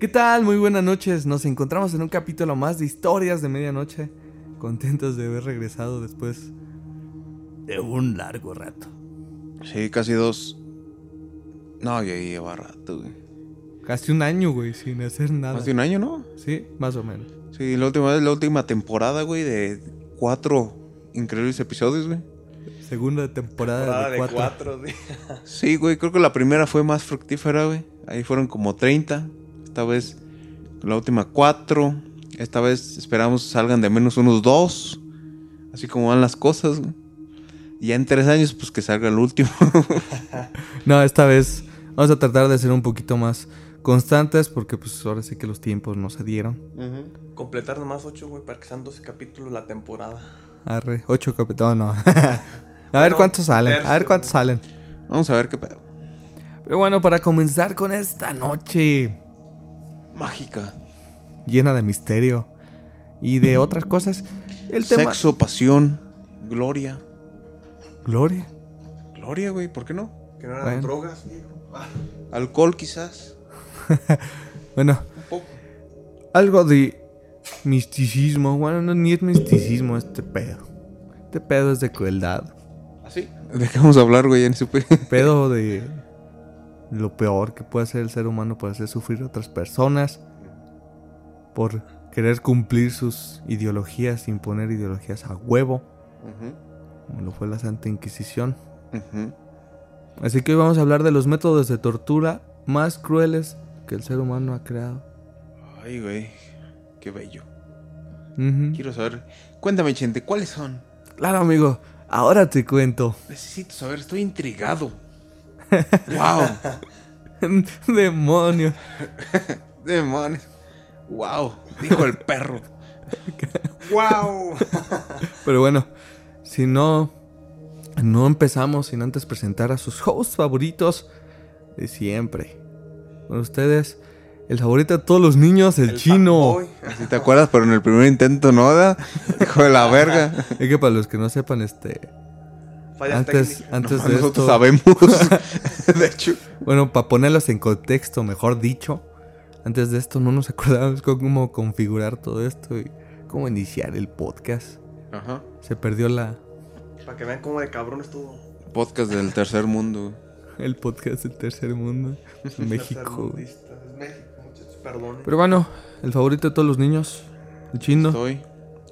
¿Qué tal? Muy buenas noches. Nos encontramos en un capítulo más de historias de medianoche. Contentos de haber regresado después de un largo rato. Sí, casi dos. No, ya lleva rato, güey. Casi un año, güey, sin hacer nada. Más de un año, ¿no? Sí, más o menos. Sí, la última vez, la última temporada, güey, de cuatro increíbles episodios, güey. Segunda temporada, Temporada de, de cuatro. cuatro. Sí, güey, creo que la primera fue más fructífera, güey. Ahí fueron como 30. Esta vez la última cuatro. Esta vez esperamos salgan de menos unos dos. Así como van las cosas. Y ya en tres años, pues que salga el último. No, esta vez vamos a tratar de ser un poquito más constantes porque pues ahora sí que los tiempos no se dieron. Completar nomás ocho, güey, para que sean 12 capítulos la temporada. Arre, ocho capítulos, no. a ver Bueno, cuántos salen, a ver cuántos salen. Vamos a ver qué pedo. Pero bueno, para comenzar con esta noche Mágica. llena de misterio y de otras cosas, el tema... Sexo, pasión, gloria. Gloria. Gloria, güey, ¿por qué no? Que no eran Bueno. drogas, viejo. Ah, Alcohol, quizás. Bueno, Un poco. algo de misticismo. Bueno, no, ni es misticismo este pedo. Este pedo es de crueldad. ¿Así? ¿De qué vamos a hablar, güey? Ni supe. Pedo de lo peor que puede hacer el ser humano por hacer sufrir a otras personas. Por querer cumplir sus ideologías, imponer ideologías a huevo. Como lo fue la Santa Inquisición. Así que hoy vamos a hablar de los métodos de tortura más crueles que el ser humano ha creado. Ay, güey. Qué bello. Quiero saber. Cuéntame, gente, ¿cuáles son? Claro, amigo. Ahora te cuento. Necesito saber, estoy intrigado. ¡Wow! Demonio. Demonios. ¡Wow! Dijo el perro. ¡Wow! Pero bueno, si no, no empezamos sin antes presentar a sus hosts favoritos de siempre. Con ustedes, el favorito de todos los niños, el, chino. fuckboy. Si te acuerdas, pero en el primer intento no da. Hijo de la verga. Es que para los que no sepan, este. Fallas Antes, técnicas. antes de Nosotros esto. sabemos. De hecho. Bueno, para ponerlos en contexto, mejor dicho. Antes de esto no nos acordábamos cómo configurar todo esto y cómo iniciar el podcast. Ajá. Se perdió la, Para que vean cómo de cabrón estuvo. Podcast del tercer mundo. el podcast del tercer mundo. México. Es México, muchachos. Pero bueno, el favorito de todos los niños, el chino, Estoy,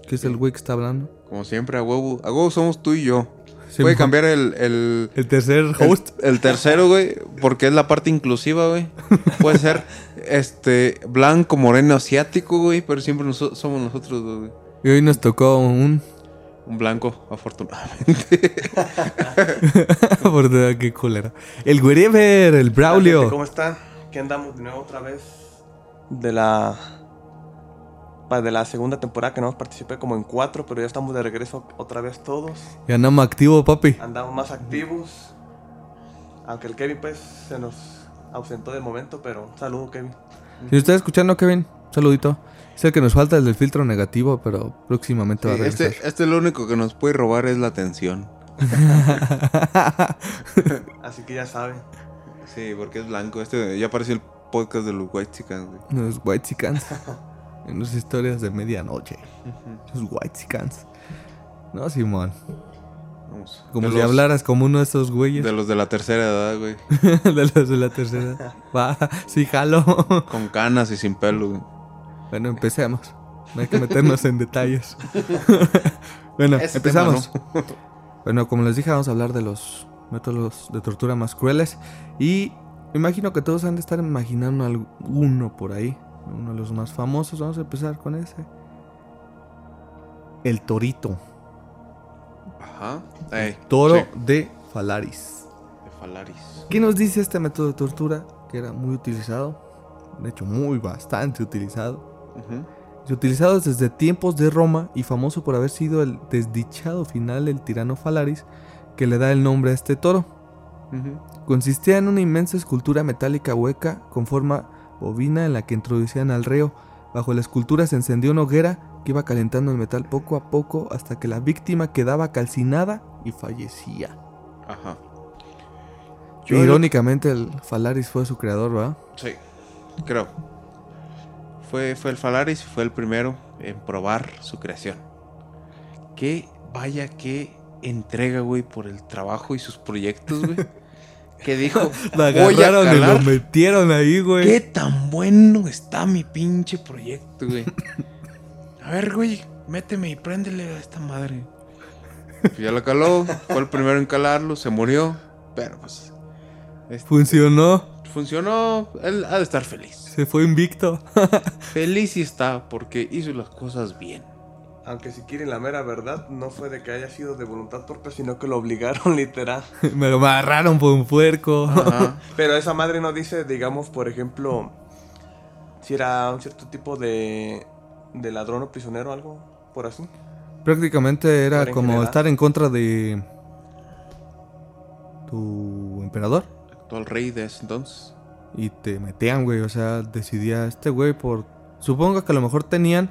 que es el güey que está hablando. como siempre, a huevo. A huevo somos tú y yo. Sí, Puede cambiar el, el, El tercer el- host. El, tercero, güey, porque es la parte inclusiva, güey. Puede ser este blanco, moreno, asiático, güey, pero siempre noso- somos nosotros, dos, güey. Y hoy nos tocó un. Un blanco, afortunadamente. Por Dios, qué culero. El Wherever, el Braulio. ¿Cómo están? ¿Qué andamos de nuevo otra vez? De la... De la segunda temporada que no participé como en cuatro, pero ya estamos de regreso otra vez todos. Ya andamos activo, papi. Andamos más activos. Aunque el Kevin pues se nos ausentó de momento, pero un saludo Kevin. Si estás escuchando, Kevin, un saludito. Es el que nos falta el del filtro negativo, pero próximamente va a Sí, regresar. este, este lo único que nos puede robar es la atención. Así que ya saben. Sí, porque es blanco. Este ya apareció el podcast de los White Chickens, güey. Los White Chicans. en las historias de medianoche. Los White Chicans. No, Simón. Vamos. Como de si los- hablaras como uno de esos güeyes. De los de la tercera edad, güey. de los de la tercera. Va, sí, jalo. Con canas y sin pelo, güey. bueno, empecemos. No hay que meternos en detalles. bueno, empezamos. Bueno, como les dije, vamos a hablar de los métodos de tortura más crueles. Y me imagino que todos han de estar imaginando alguno por ahí. Uno de los más famosos. Vamos a empezar con ese. El torito. Ajá. Ey, Toro sí, de Falaris. de Falaris. ¿Qué nos dice este método de tortura? Que era muy utilizado. De hecho, muy bastante utilizado. Utilizado desde tiempos de Roma y famoso por haber sido el desdichado final del tirano Falaris que le da el nombre a este toro. Consistía en una inmensa escultura metálica hueca con forma bovina en la que introducían al reo. Bajo la escultura se encendió una hoguera que iba calentando el metal poco a poco hasta que la víctima quedaba calcinada y fallecía. Ajá. Y Yo- irónicamente el Falaris fue su creador, ¿verdad? Sí, creo. Fue, fue el Falaris y fue el primero en probar su creación. Que vaya que entrega, güey, por el trabajo y sus proyectos, güey. que dijo, La voy a agarraron y lo metieron ahí, güey. qué tan bueno está mi pinche proyecto, güey. A ver, güey, méteme y préndele a esta madre. Pues ya lo caló, fue el primero en calarlo, se murió, pero pues este, Funcionó. funcionó, él ha de estar feliz. Se fue invicto. Feliz y está porque hizo las cosas bien. Aunque si quieren la mera verdad, no fue de que haya sido de voluntad propia, sino que lo obligaron literal. Me lo agarraron por un puerco. Ajá. Pero esa madre no dice, digamos, por ejemplo, si era un cierto tipo de, de ladrón o prisionero o algo, por así. Prácticamente era como general. estar en contra de tu emperador. Actual rey de ese entonces. Y te metían, güey. O sea, decidía este güey por... Supongo que a lo mejor tenían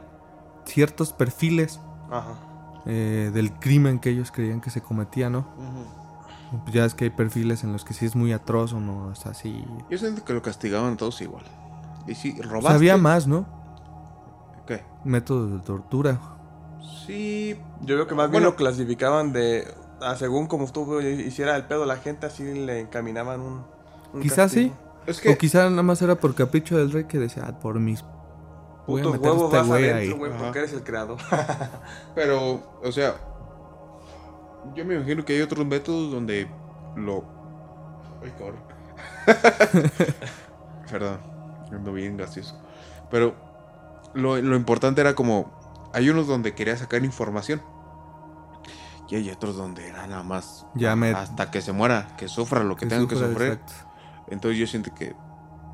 ciertos perfiles Ajá. eh, del crimen que ellos creían que se cometía, ¿no? Ya es que hay perfiles en los que sí es muy atroz o no es así. Yo siento que lo castigaban a todos igual. Y si O sea, robaste. había más, ¿no? ¿Qué? Métodos de tortura. Sí. Yo veo que más bien Bueno. lo clasificaban de, ah, según como tú hiciera el pedo la gente, así le encaminaban un... un Quizás sí. O que. quizá nada más era por capricho del rey que decía, ah, por mis... Voy a huevos este vas adentro, güey, porque eres el creador. Pero, o sea. Yo me imagino que hay otros métodos donde lo. Ay, cabrón. Perdón. Ando bien gracioso. Pero. Lo, lo importante era como. Hay unos donde quería sacar información. Y hay otros donde era nada más. Ya me- Hasta que se muera, que sufra lo que que tenga que sufrir. exacto. Entonces yo siento que.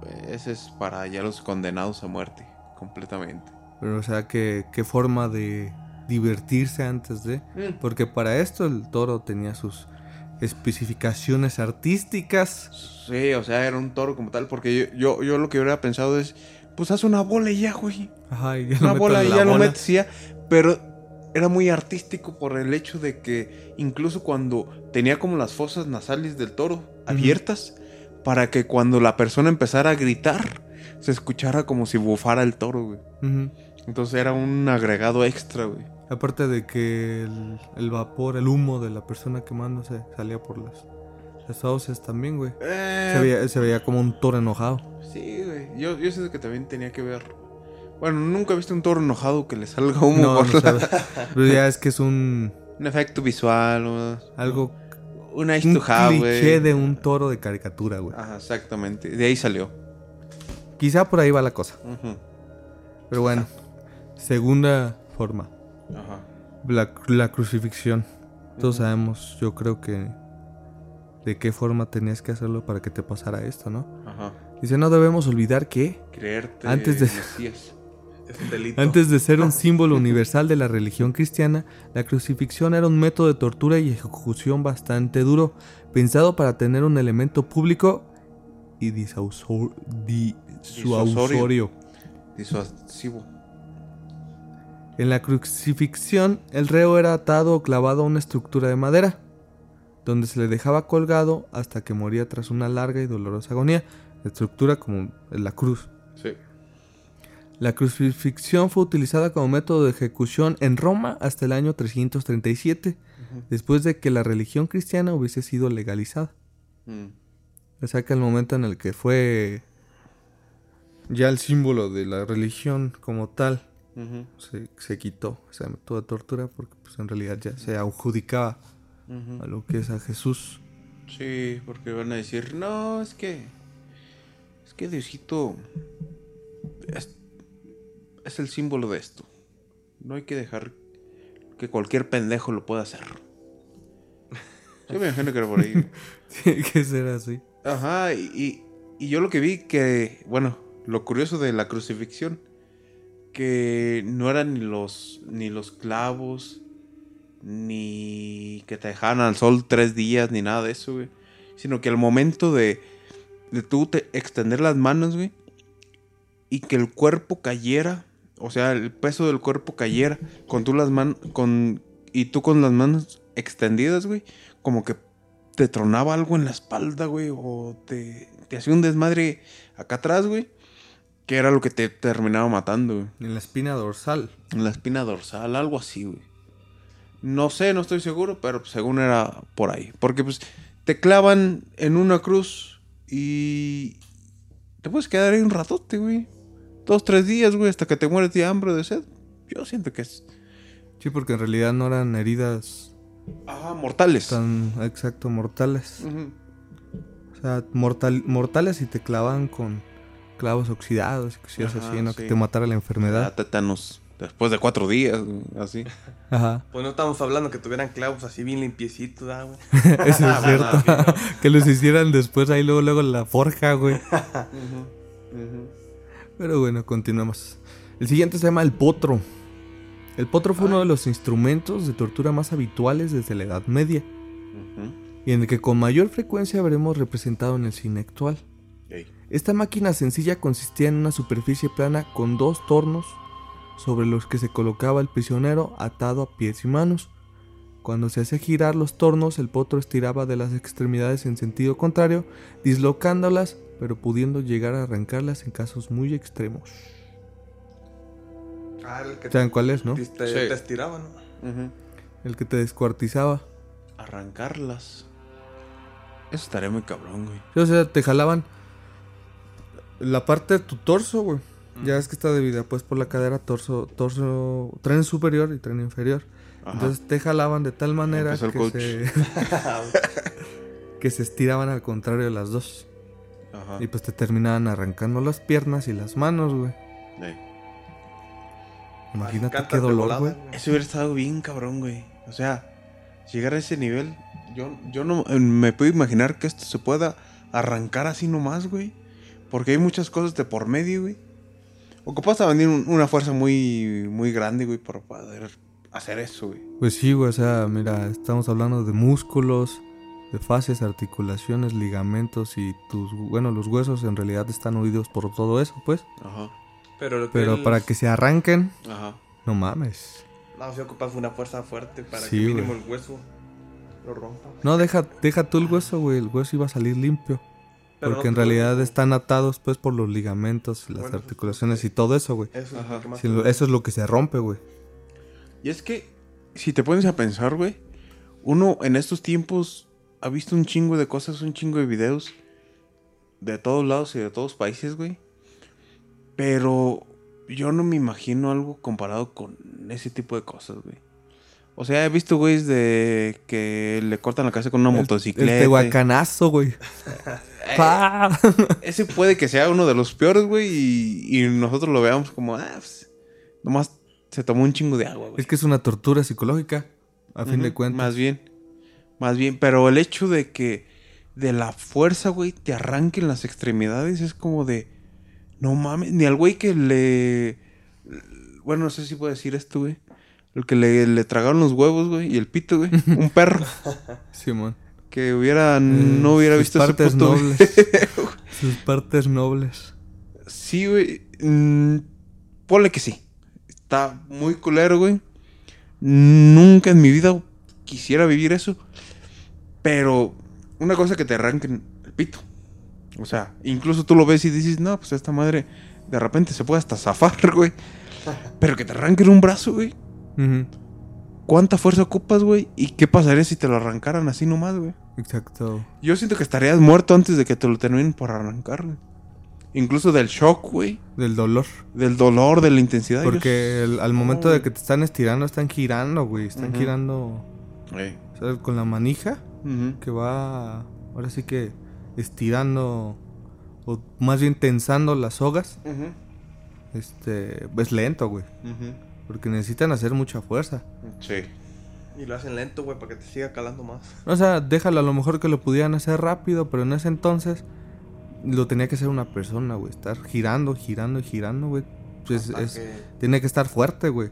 eh, Ese es para ya los condenados a muerte. Completamente. Pero, o sea, que qué forma de divertirse antes de... Porque para esto el toro tenía sus especificaciones artísticas. Sí, o sea, era un toro como tal, porque yo, yo, yo lo que hubiera pensado es, pues haz una bola y ya, güey. Ajá, y ya Una lo bola y ya lo metes y ya. Pero era muy artístico por el hecho de que incluso cuando tenía como las fosas nasales del toro abiertas, para que cuando la persona empezara a gritar, se escuchara como si bufara el toro, güey. Entonces era un agregado extra, güey. Aparte de que el, el vapor, el humo de la persona quemándose salía por las, las también, güey. Eh, Se veía, se veía como un toro enojado. Sí, güey. Yo, yo siento que también tenía que ver. Bueno, nunca he visto un toro enojado que le salga humo No, por no la-. Pero ya es que es un Un efecto visual, o- algo un nice un to have, cliché de un toro de caricatura, güey. Ajá, exactamente. De ahí salió. Quizá por ahí va la cosa. Pero bueno, segunda forma, Ajá. la, la crucifixión. Todos sabemos, yo creo que de qué forma tenías que hacerlo para que te pasara esto, ¿no? Ajá. Dice, no debemos olvidar que Creerte. Antes de- Mesías. Es un delito. Antes de ser un símbolo universal de la religión cristiana, la crucifixión era un método de tortura y ejecución bastante duro, pensado para tener un elemento público y disuasor- disuasorio. Disuasivo. En la crucifixión, el reo era atado o clavado a una estructura de madera, donde se le dejaba colgado hasta que moría tras una larga y dolorosa agonía. La estructura como la cruz. Sí. La crucifixión fue utilizada como método de ejecución en Roma hasta el año 337, después de que la religión cristiana hubiese sido legalizada. Mm. O sea que el momento en el que fue ya el símbolo de la religión como tal se, se quitó método de tortura porque pues en realidad ya se adjudicaba a lo que es a Jesús. Sí, porque van a decir, no, es que. Es que Diosito. Es, es el símbolo de esto. No hay que dejar que cualquier pendejo lo pueda hacer. Yo me imagino que era por ahí. Tiene que ser así. Ajá, y, y- y yo lo que vi que, bueno, lo curioso de la crucifixión, que no eran ni los, ni los clavos, ni que te dejaban al sol tres días, ni nada de eso, güey. Sino que al momento de, de tú te extender las manos, güey, y que el cuerpo cayera, o sea, el peso del cuerpo cayera, con tú las manos, con, y tú con las manos extendidas, güey, como que te tronaba algo en la espalda, güey, o te, te hacía un desmadre acá atrás, güey, que era lo que te terminaba matando, güey. En la espina dorsal. En la espina dorsal, algo así, güey. No sé, no estoy seguro, pero según era por ahí. Porque pues te clavan en una cruz y te puedes quedar ahí un ratote, güey. Dos, tres días, güey, hasta que te mueres de hambre o de sed. Yo siento que es... Sí, porque en realidad no eran heridas Ah, mortales. tan exacto mortales. O sea, mortal, mortales y te clavaban con clavos oxidados y cosillas Ajá, así, ¿no? Que te matara la Da enfermedad. tétanos después de cuatro días, así. Ajá. Pues no estamos hablando que tuvieran clavos así bien limpiecitos, ¿ah, güey? Eso es cierto. que los hicieran después ahí luego, luego en la forja, güey. Pero bueno, continuamos. El siguiente se llama el potro. El potro fue uno de los instrumentos de tortura más habituales desde la Edad Media Ujú. y en el que con mayor frecuencia veremos representado en el cine actual. Esta máquina sencilla consistía en una superficie plana con dos tornos sobre los que se colocaba el prisionero atado a pies y manos. Cuando se hacía girar los tornos, el potro estiraba de las extremidades en sentido contrario, dislocándolas, pero pudiendo llegar a arrancarlas en casos muy extremos. Ah, el que ¿Saben cuál es, no? te, te, Sí. te estiraba, ¿no? El que te descuartizaba. Arrancarlas. Eso estaría muy cabrón, güey. O sea, te jalaban la parte de tu torso, güey. Ya es que está dividida pues por la cadera, torso, torso, tren superior y tren inferior. Ajá. Entonces te jalaban de tal manera que se, que se estiraban al contrario de las dos. Ajá. Y pues te terminaban arrancando las piernas y las manos, güey. Ey. Imagínate qué dolor, güey. Eso hubiera estado bien cabrón, güey. O sea, llegar a ese nivel. Yo, yo no eh, me puedo imaginar que esto se pueda arrancar así nomás, güey. Porque hay muchas cosas de por medio, güey. Ocupas a venir un- una fuerza muy, muy grande, güey, para poder hacer eso, güey. Pues sí, güey, o sea, mira, estamos hablando de músculos, de fascias, articulaciones, ligamentos y tus, bueno, los huesos en realidad están unidos por todo eso, pues. Ajá. Pero, lo que Pero él- para que se arranquen, Ajá. no mames. No, si ocupas una fuerza fuerte para Sí, que mínimo güey. el hueso lo rompa. No, deja, deja tú el hueso, güey, el hueso iba a salir limpio. Pero porque no en realidad están atados, pues, por los ligamentos y las Bueno, articulaciones y todo eso, güey. Eso es Sí, eso es lo que se rompe, güey. Y es que, si te pones a pensar, güey, uno en estos tiempos ha visto un chingo de cosas, un chingo de videos de todos lados y de todos países, güey. Pero yo no me imagino algo comparado con ese tipo de cosas, güey. O sea, he visto güeyes de que le cortan la cabeza con una El- motocicleta. El tehuacanazo, güey. ¡Pa! Ese puede que sea uno de los peores, güey, y, y nosotros lo veamos como, ah, pues, nomás se tomó un chingo de agua, güey. es que es una tortura psicológica, a fin de cuentas. Más bien. Más bien. Pero el hecho de que de la fuerza, güey, te arranquen las extremidades es como de. No mames. Ni al güey que le. Bueno, no sé si puedo decir esto, güey. El que le, le tragaron los huevos, güey, y el pito, güey. Un perro. Simón. Que hubiera. Eh, no hubiera sus visto ese partes puto nobles. Sus partes nobles. Sí, güey. Mm, ponle que sí. Está muy culero, güey. Nunca en mi vida quisiera vivir eso. Pero una cosa que te arranquen el pito. O sea, incluso tú lo ves y dices, no, pues esta madre de repente se puede hasta zafar, güey. Pero que te arranquen un brazo, güey. ¿Cuánta fuerza ocupas, güey? ¿Y qué pasaría si te lo arrancaran así nomás, güey? Exacto. Yo siento que estarías muerto antes de que te lo terminen por arrancar, güey. Incluso del shock, güey. Del dolor. Del dolor, de la intensidad. Porque el- al momento de que te están estirando, están girando, güey. Están Ujú. girando Eh, ¿sabes? con la manija ujú. que va, ahora sí que estirando, o más bien tensando las sogas. Ujú, Este, es lento, güey. Porque necesitan hacer mucha fuerza. Sí. Y lo hacen lento, güey, para que te siga calando más. O sea, déjalo a lo mejor que lo pudieran hacer rápido, pero en ese entonces lo tenía que hacer una persona, güey. Estar girando, girando y girando, güey. Pues es, que- tiene que estar fuerte, güey.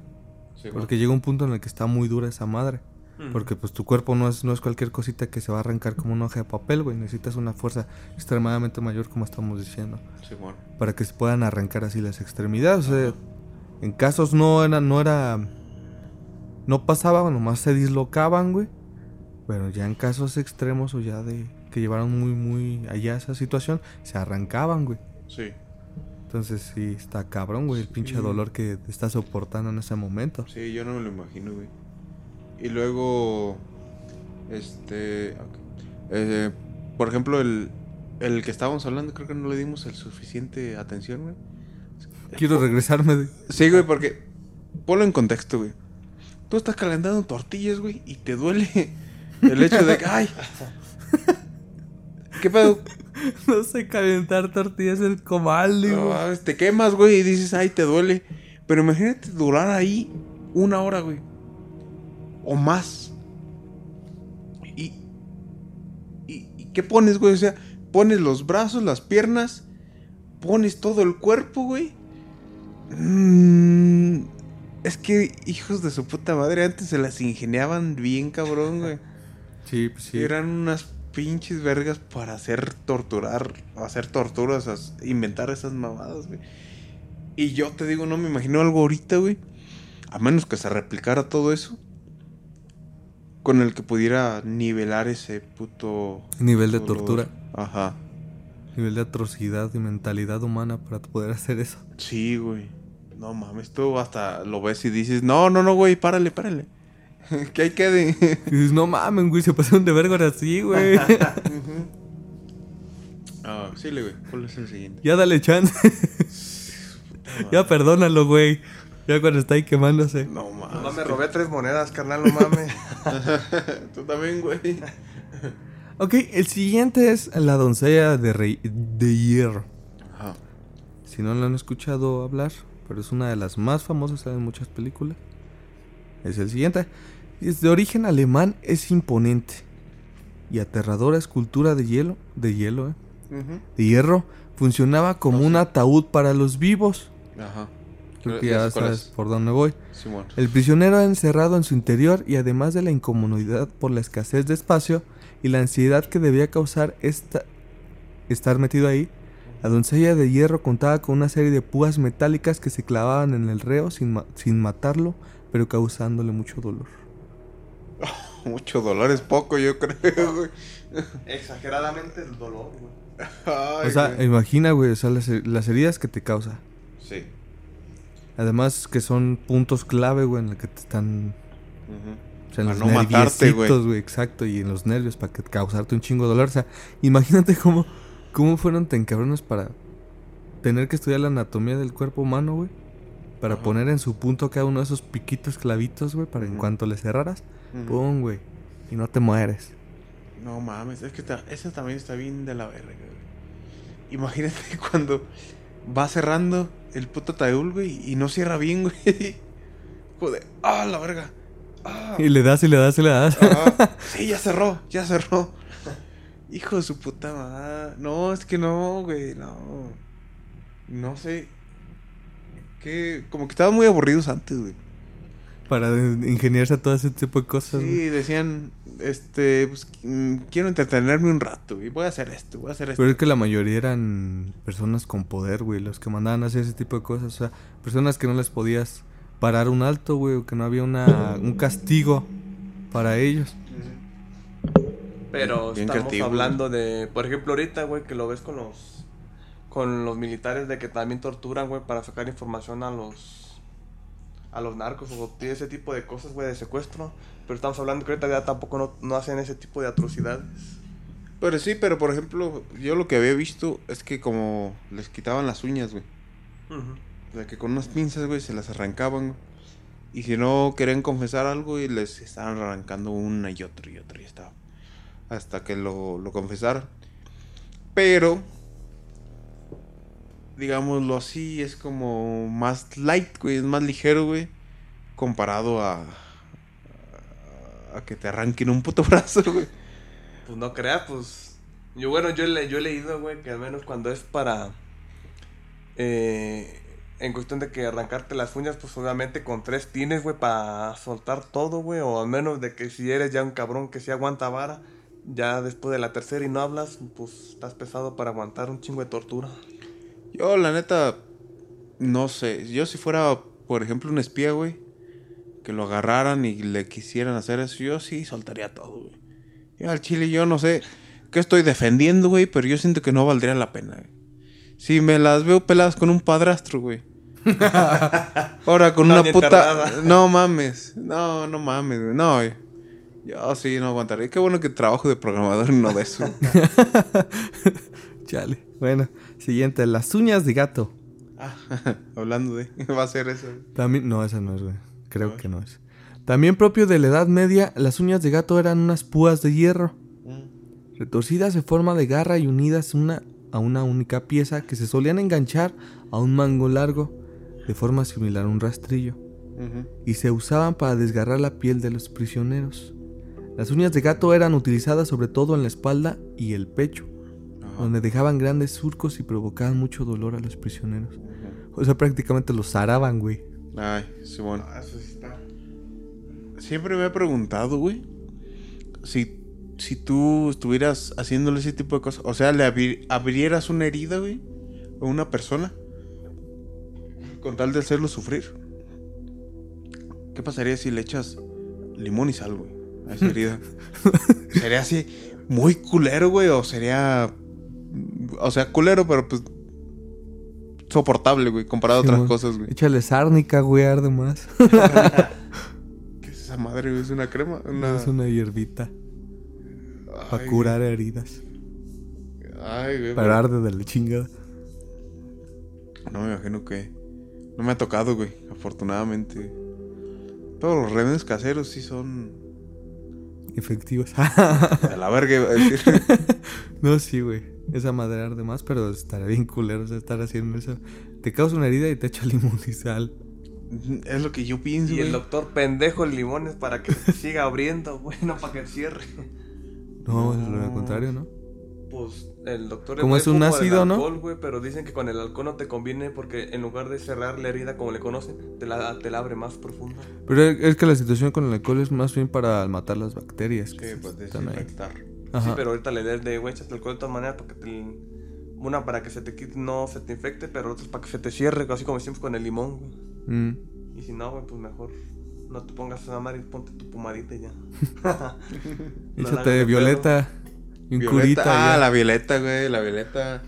Sí, Porque llega un punto en el que está muy dura esa madre. Ujú. Porque pues tu cuerpo no es, no es cualquier cosita que se va a arrancar como una hoja de papel, güey. Necesitas una fuerza extremadamente mayor, como estamos diciendo. Sí, bueno. Para que se puedan arrancar así las extremidades. O sea, en casos no era, no era. No pasaba, nomás se dislocaban, güey. Pero ya en casos extremos o ya de que llevaron muy, muy allá esa situación, se arrancaban, güey. Sí. Entonces sí, está cabrón, güey, el pinche Sí. dolor que estás soportando en ese momento. Sí, yo no me lo imagino, güey. Y luego, este, ok. Eh, por ejemplo, el, el que estábamos hablando, creo que no le dimos el suficiente atención, güey. Quiero regresarme de... Sí, güey, porque ponlo en contexto, güey. Tú estás calentando tortillas, güey, y te duele el hecho de que, ay, ¿qué pedo? No sé calentar tortillas el comal, No, mames, te quemas, güey, y dices, ay, te duele. Pero imagínate durar ahí una hora, güey. O más. Y, y, y qué pones, güey? O sea, pones los brazos, las piernas, pones todo el cuerpo, güey. Mm, es que, hijos de su puta madre, antes se las ingeniaban bien, cabrón, güey. Sí, pues sí. Eran unas pinches vergas para hacer torturar, hacer torturas, as- inventar esas mamadas, güey. Y yo te digo, no me imagino algo ahorita, güey. A menos que se replicara todo eso. Con el que pudiera nivelar ese puto... Nivel de dolor. tortura, Ajá. nivel de atrocidad y mentalidad humana para poder hacer eso. Sí, güey. No mames, tú hasta lo ves y dices, no, no, no, güey, párale, párale. que ahí quede. Y dices, no mames, güey, se pasaron de verga ahora sí, güey. Ah, sí, güey. ¿Cuál es el siguiente? ya dale chance. ya perdónalo, güey. Ya cuando está ahí quemándose. No mames. No me robé tres monedas, carnal, no mames. Tú también, güey. Ok, el siguiente es La doncella de, rey, de hierro. Ajá. Si no lo han escuchado hablar, pero es una de las más famosas en muchas películas. Es el siguiente. Es de origen alemán, es imponente. Y aterradora escultura de hielo, de hielo, eh, de hierro, funcionaba como un ataúd para los vivos. Ajá. Creo que Ya ya sé cuál sabes es. por dónde voy. El prisionero encerrado en su interior y además de la incomodidad por la escasez de espacio y la ansiedad que debía causar esta, estar metido ahí, la doncella de hierro contaba con una serie de púas metálicas que se clavaban en el reo sin, ma- sin matarlo, pero causándole mucho dolor. Mucho dolor es poco, yo creo, güey. Exageradamente el dolor, güey. Ay, o sea, güey. imagina, güey, o sea, las, las heridas que te causa. Sí. Además que son puntos clave, güey, en el que te están Ujú. O sea, en Para los no matarte, güey. güey, exacto, y en los nervios para que causarte un chingo de dolor. O sea, imagínate cómo, cómo fueron tan cabrones para tener que estudiar la anatomía del cuerpo humano, güey. Para Ajá. poner en su punto cada uno de esos piquitos clavitos, güey, para en cuanto le cerraras, pum, güey, y no te mueres. No mames, es que ta- esa también está bien de la verga, güey. Imagínate cuando va cerrando el puto ataúd, güey, y no cierra bien, güey. Joder, ah, la verga. Ah, Y le das y le das y le das. ah, sí, ya cerró, ya cerró. Hijo de su puta madre. No, es que no, güey, no. No sé. Que como que estaban muy aburridos antes, güey. para ingeniarse a todo ese tipo de cosas. güey. Sí, decían, este, pues, mm, quiero entretenerme un rato, y voy a hacer esto, voy a hacer esto. Pero es que la mayoría eran personas con poder, güey, los que mandaban a hacer ese tipo de cosas. O sea, personas que no les podías parar un alto, güey, o que no había una, un castigo para ellos. Pero Bien estamos creativo, hablando de, por ejemplo, ahorita, güey, que lo ves con los con los militares de que también torturan, güey, para sacar información a los a los narcos o ese tipo de cosas, güey, de secuestro. Pero estamos hablando que ahorita ya tampoco no, no hacen ese tipo de atrocidades. Pero sí, pero por ejemplo, yo lo que había visto es que como les quitaban las uñas, güey. O sea, que con unas pinzas, güey, se las arrancaban. güey. Y si no querían confesar algo, y les estaban arrancando una y otra y otra y estaba. Hasta que lo, lo confesaran. Pero, digámoslo así, es como más light, güey, es más ligero, güey. Comparado a, a, a que te arranquen un puto brazo, güey. Pues no creas, pues. Yo, bueno, yo, le, yo he leído, güey, que al menos cuando es para. eh, en cuestión de que arrancarte las uñas, pues obviamente con tres tienes, güey, para soltar todo, güey. O al menos de que si eres ya un cabrón que sí aguanta vara, ya después de la tercera y no hablas, pues estás pesado para aguantar un chingo de tortura. Yo, la neta, no sé. Yo si fuera, por ejemplo, un espía, güey, que lo agarraran y le quisieran hacer eso, yo sí soltaría todo, güey. Yo al chile, yo no sé qué estoy defendiendo, güey, pero yo siento que no valdría la pena, güey. Si me las veo peladas con un padrastro, güey. Ahora con No, una puta... enterrada. No mames. No, no mames, güey. No, güey. Yo sí no aguantaría. Qué bueno que trabajo de programador y no de eso. Chale. Bueno, siguiente. Las uñas de gato. Ah, hablando de... Va a ser eso. También, no, esa no es, güey. Creo que no es. También propio de la Edad Media, las uñas de gato eran unas púas de hierro, retorcidas en forma de garra y unidas una a una única pieza que se solían enganchar a un mango largo, de forma similar a un rastrillo, y se usaban para desgarrar la piel de los prisioneros. Las uñas de gato eran utilizadas sobre todo en la espalda y el pecho, Ajá. donde dejaban grandes surcos y provocaban mucho dolor a los prisioneros. O sea, prácticamente los zaraban, güey. Ay, sí, bueno. Ah, eso sí está. Siempre me he preguntado, güey, si, si tú estuvieras haciéndole ese tipo de cosas, o sea, le abri- abrieras una herida, güey, a una persona, con tal de hacerlo sufrir. ¿Qué pasaría si le echas limón y sal, güey, esa herida? ¿Sería así muy culero, güey, o sería... O sea, culero, pero pues... Soportable, güey, comparado a otras cosas, güey. Échale sárnica, güey, arde más. ¿Qué es esa madre, güey? ¿Es una crema? Una... Es una hierbita para curar heridas. Ay, güey. Para arde de la chingada. No me imagino que. No me ha tocado, güey. Afortunadamente. Todos los remedios caseros sí son. Efectivos. De la verga, iba a decir. no, sí, güey. Esa madre arde más, pero estaría bien culero o sea, estar haciendo eso. Te causa una herida y te echa limón y sal. es lo que yo pienso, Y el doctor pendejo el limones para que se siga abriendo, güey, no para que cierre. No, es No. lo contrario, ¿no? Pues el doctor Como es un ácido, ¿no? pero dicen que con el alcohol no te conviene porque en lugar de cerrar la herida como le conocen, te la, te la abre más profunda. Pero es que la situación con el alcohol es más bien para matar las bacterias. que Sí, pues están ahí. desinfectar. Ajá. Sí, pero ahorita le des de, güey, échate alcohol de todas maneras porque te... Una para que se te quite, no se te infecte, pero otra para que se te cierre, así como siempre con el limón, güey. Mm. Y si no, güey, pues mejor no te pongas esa madre y ponte tu pomadita y ya. No Échate de violeta y un Violeta. curita. ah, ya. la violeta, güey. La violeta.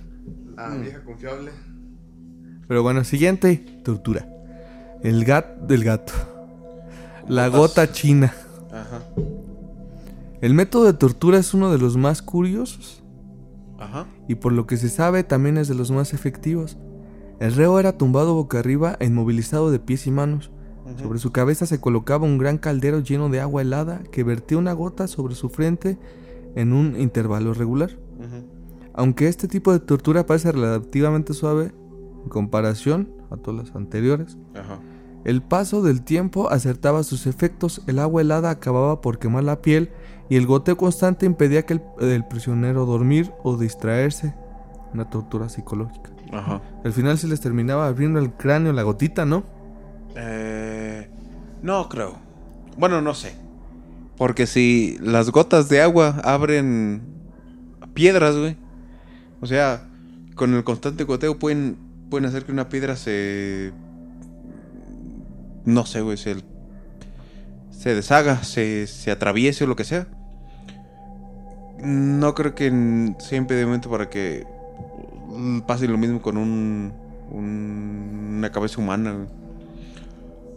Ah, vieja confiable. Pero bueno, siguiente, tortura. El gato del gato. La gota china. Ajá. El método de tortura es uno de los más curiosos Ajá. y por lo que se sabe también es de los más efectivos. El reo era tumbado boca arriba e inmovilizado de pies y manos. Sobre su cabeza se colocaba un gran caldero lleno de agua helada que vertía una gota sobre su frente en un intervalo regular. Aunque este tipo de tortura parece relativamente suave en comparación a todas las anteriores, el paso del tiempo acertaba sus efectos, el agua helada acababa por quemar la piel y el goteo constante impedía que el, el prisionero dormir o distraerse. Una tortura psicológica. Al final se les terminaba abriendo el cráneo la gotita, ¿no? Eh, no creo. Bueno, no sé. Porque si las gotas de agua abren piedras, güey. O sea, con el constante goteo pueden, pueden hacer que una piedra se... No sé, güey, se, se deshaga, se, se atraviese o lo que sea. No creo que sea impedimento para que mm, pase lo mismo con un, un- una cabeza humana.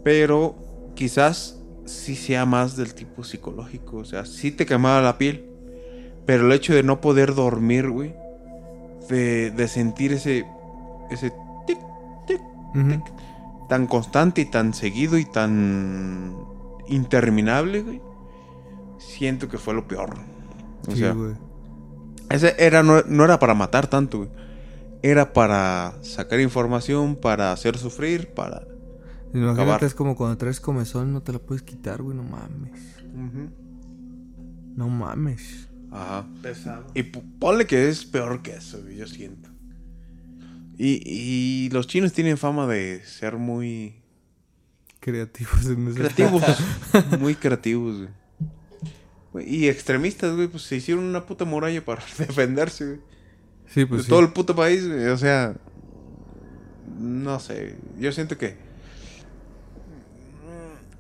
Pero quizás sí sea más del tipo psicológico. O sea, sí te quemaba la piel. Pero el hecho de no poder dormir, güey. De, de sentir ese. Ese tic, tic, tic. Tan constante y tan seguido y tan. Interminable, güey. Siento que fue lo peor. O Sí, sea, güey. ese era, no, no era para matar tanto, güey. Era para sacar información, para hacer sufrir, para. Imagínate, acabar. es como cuando traes comezón, no te la puedes quitar, güey, no mames. No mames. Ajá. Pesado. Y ponle que es peor que eso, güey, yo siento. Y, y los chinos tienen fama de ser muy Creativos en ese creativos. muy creativos, güey. Güey, Y extremistas, güey, pues se hicieron una puta muralla para defenderse, güey. Sí, pues de sí. todo el puto país, güey. O sea, no sé. Yo siento que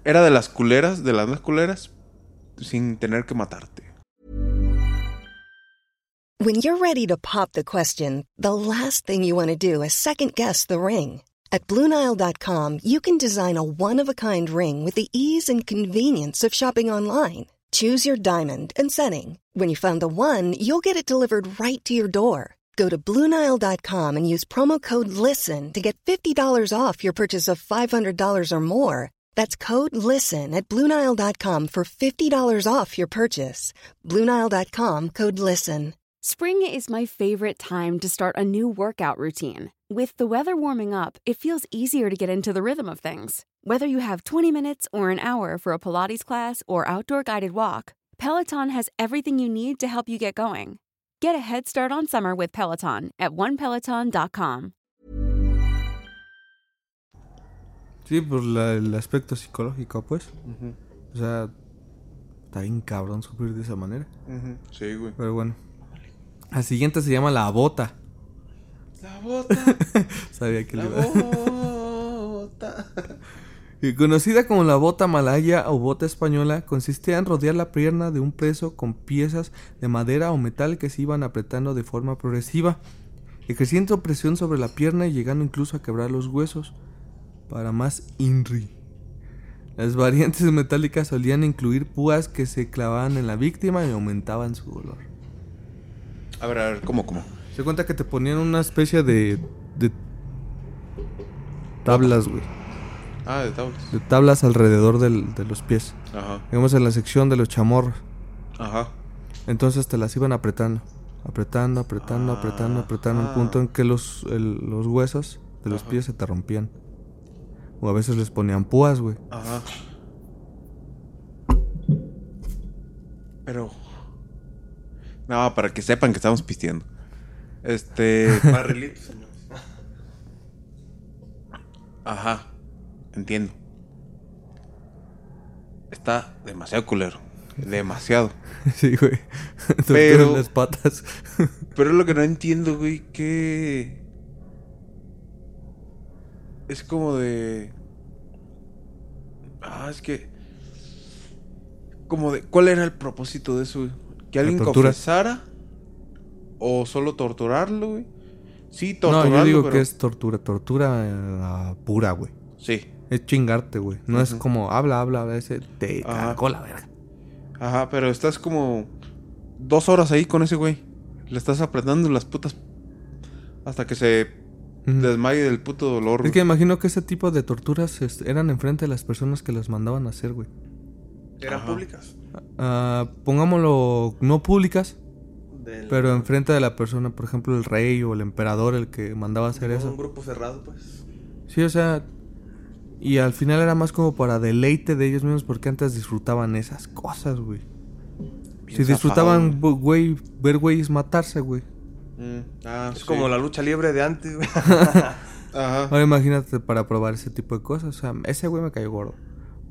era de las culeras, de las más culeras, sin tener que matarte. When you're ready to pop the question, the last thing you want to do is second guess the ring. At Bluenile.com, you can design a one of a kind ring with the ease and convenience of shopping online. Choose your diamond and setting. When you find the one, you'll get it delivered right to your door. Go to Bluenile.com and use promo code LISTEN to get $50 off your purchase of $500 or more. That's code LISTEN at Bluenile.com for $50 off your purchase. Bluenile.com code LISTEN. Spring is my favorite time to start a new workout routine. With the weather warming up, it feels easier to get into the rhythm of things. Whether you have 20 minutes or an hour for a Pilates class or outdoor guided walk, Peloton has everything you need to help you get going. Get a head start on summer with Peloton at onepeloton.com. Sí, por la- el aspecto psicológico, pues. O sea, está bien cabrón sufrir de esa manera. Sí, güey. Pero bueno. La siguiente se llama La Bota. La bota, Sabía que la le iba bota. Y Conocida como la bota malaya o bota española, consistía en rodear la pierna de un preso con piezas de madera o metal que se iban apretando de forma progresiva, ejerciendo presión sobre la pierna y llegando incluso a quebrar los huesos. Para más INRI. Las variantes metálicas solían incluir púas que se clavaban en la víctima y aumentaban su dolor. A ver, a ver, ¿cómo, cómo? Se cuenta que te ponían una especie de, de tablas, güey. Ah, de tablas. De tablas alrededor del- de los pies. Ajá, Digamos en la sección de los chamorros. ajá. Entonces te las iban apretando. Apretando, apretando, apretando, apretando. Un Ah. punto en que los, el- los huesos de los Ajá. pies se te rompían. O a veces les ponían púas, güey. Ajá. Pero. No, para que sepan que estamos pisteando. Este. Barrilito, señores. Ajá. Entiendo. Está demasiado culero. Demasiado. sí, güey. Pero- las patas. Pero es lo que no entiendo, güey, que. Es como de. Ah, es que. Como de. ¿Cuál era el propósito de eso, güey? ¿Que alguien confesara? ¿O solo torturarlo, güey? Sí, no, torturarlo. yo digo pero- que es tortura. Tortura eh, pura, güey. Sí. Es chingarte, güey. No es como habla, habla, habla. Ese te cagó la verga. Ajá, pero estás como. Dos horas ahí con ese güey. Le estás apretando las putas. Hasta que se Ujú. desmaye del puto dolor. Es güey. que imagino que ese tipo de torturas es- eran enfrente de las personas que las mandaban a hacer, güey. Eran Ajá. públicas. Ah, pongámoslo no públicas, Del- pero enfrente de la persona, por ejemplo, el rey o el emperador, el que mandaba a hacer Un eso. grupo cerrado, pues. Sí, o sea, y al final era más como para deleite de ellos mismos porque antes disfrutaban esas cosas, güey. Si zafado, disfrutaban, güey, ver güeyes matarse, güey. Mm, ah, Es sí. como la lucha libre de antes, güey. Ajá. Ahora imagínate para probar ese tipo de cosas. O sea, ese güey me cayó gordo.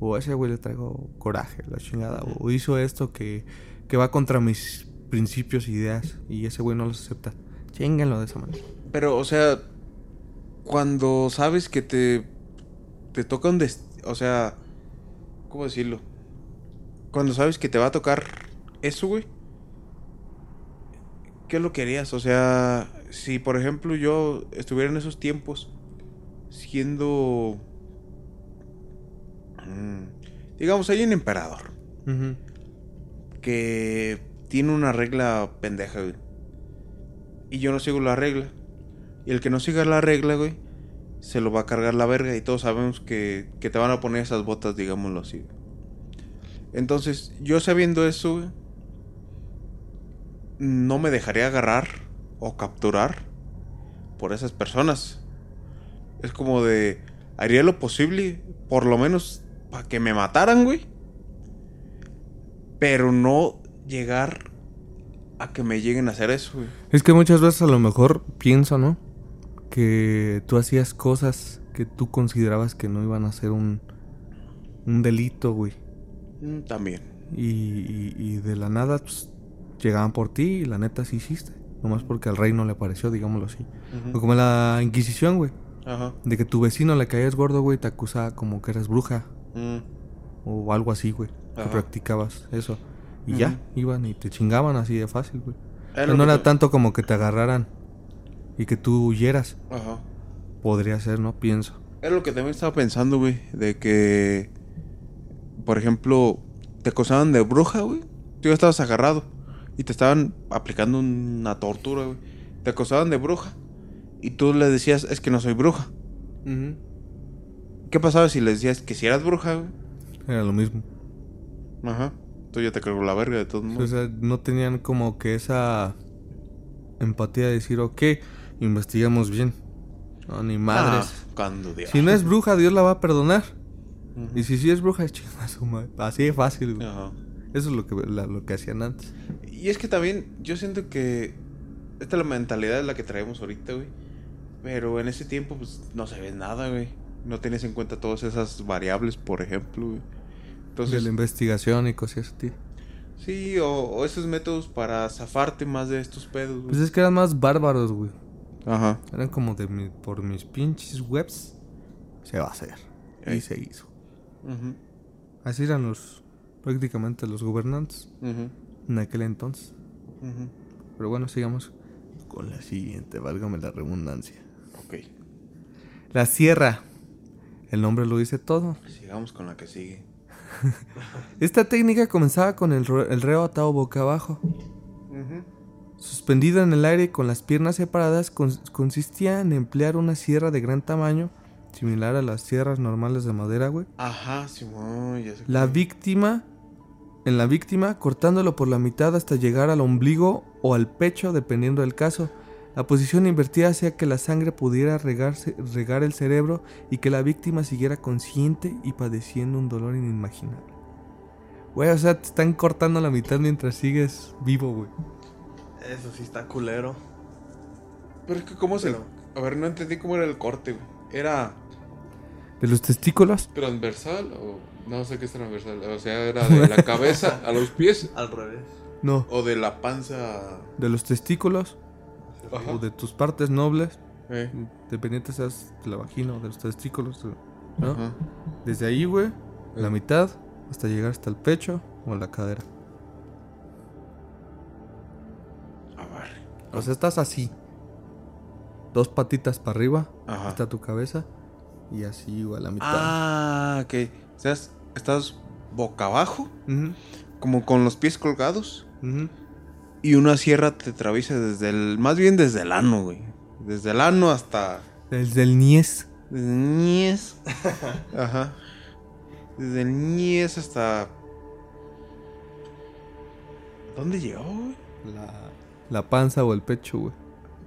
O ese güey le traigo coraje, la chingada. O hizo esto que, que va contra mis principios e ideas. Y ese güey no los acepta. Chinguenlo de esa manera. Pero, o sea, cuando sabes que te, te toca un dest- O sea, ¿cómo decirlo? Cuando sabes que te va a tocar eso, güey. ¿Qué lo querías? O sea, si por ejemplo yo estuviera en esos tiempos siendo... mm, digamos, hay un emperador. que tiene una regla pendeja, güey. Y yo no sigo la regla. Y el que no siga la regla, güey, se lo va a cargar la verga. Y todos sabemos que, que te van a poner esas botas, digámoslo así. Entonces, yo sabiendo eso, güey, no me dejaría agarrar o capturar por esas personas. Es como de, haría lo posible, por lo menos, para que me mataran, güey. Pero no llegar a que me lleguen a hacer eso, güey. Es que muchas veces a lo mejor pienso, ¿no? Que tú hacías cosas que tú considerabas que no iban a ser un, un delito, güey. Mm, También. Y, y- y de la nada pues, llegaban por ti y la neta sí hiciste. Nomás porque al rey no le pareció, digámoslo así. O como la Inquisición, güey. Ajá. De que tu vecino le caías gordo, güey, te acusaba como que eras bruja. Mm, O algo así, güey. Que practicabas eso. Y ya, iban y te chingaban así de fácil, güey. Era no era tanto como que te agarraran y que tú huyeras. Ajá. Podría ser, ¿no? Pienso. Era lo que también estaba pensando, güey. De que, por ejemplo, te acosaban de bruja, güey. Tú ya estabas agarrado. Y te estaban aplicando una tortura, güey. Te acosaban de bruja. Y tú le decías, es que no soy bruja. ¿Qué pasaba si le decías que si eras bruja, güey? Era lo mismo. Ajá. Tú ya te cargó la verga de todos O modos. sea, no tenían como que esa empatía de decir, ok, investigamos bien. No, ni madres. Ah, cuando Dios. Si no es bruja, Dios la va a perdonar. Y si sí es bruja, es chinga su madre. Así de fácil, güey. Ajá. Eso es lo que, la- lo que hacían antes. Y es que también yo siento que esta es la mentalidad de la que traemos ahorita, güey. Pero en ese tiempo, pues, no se ve nada, güey. No tienes en cuenta todas esas variables, por ejemplo, güey. de Entonces, la investigación y cosas así. sí, o, o esos métodos para zafarte más de estos pedos, güey. Pues es que eran más bárbaros, güey. Ajá. Eran como de mi- por mis pinches webs. Se va a hacer. Y se hizo. Así eran los prácticamente los gobernantes en aquel entonces. Pero bueno, sigamos con la siguiente, válgame la redundancia. Ok. La sierra. El nombre lo dice todo. Sigamos con la que sigue. Esta técnica comenzaba con el, reo atado boca abajo. Ujú. Suspendido en el aire con las piernas separadas, cons- consistía en emplear una sierra de gran tamaño, similar a las sierras normales de madera, güey. Ajá, Simón, ya sé. La víctima, en la víctima, cortándolo por la mitad hasta llegar al ombligo o al pecho, dependiendo del caso. La posición invertida hacía que la sangre pudiera regarse- regar el cerebro y que la víctima siguiera consciente y padeciendo un dolor inimaginable. Güey, o sea, te están cortando la mitad mientras sigues vivo, güey. Eso sí está culero. Pero es que, ¿cómo se.? Pero- A ver, no entendí cómo era el corte, güey. Era. De los testículos. ¿Transversal o no sé qué es transversal? O sea, era de la cabeza a los pies Al revés. No, O de la panza. de los testículos Ajá. o de tus partes nobles, Eh. dependiente seas de la vagina o de los testículos, ¿no? Ajá. Desde ahí, güey, la Eh. mitad hasta llegar hasta el pecho o la cadera. O sea, estás así. Dos patitas para arriba, Ajá. hasta tu cabeza y así, güey, a la mitad. Ah, ok. O sea, estás boca abajo, como con los pies colgados. Y una sierra te atraviesa desde el. Más bien desde el ano, güey. Desde el ano hasta. Desde el niés. Desde el ñez. Ajá. Desde el ñez hasta. ¿Dónde llegó, güey? La, la panza o el pecho, güey.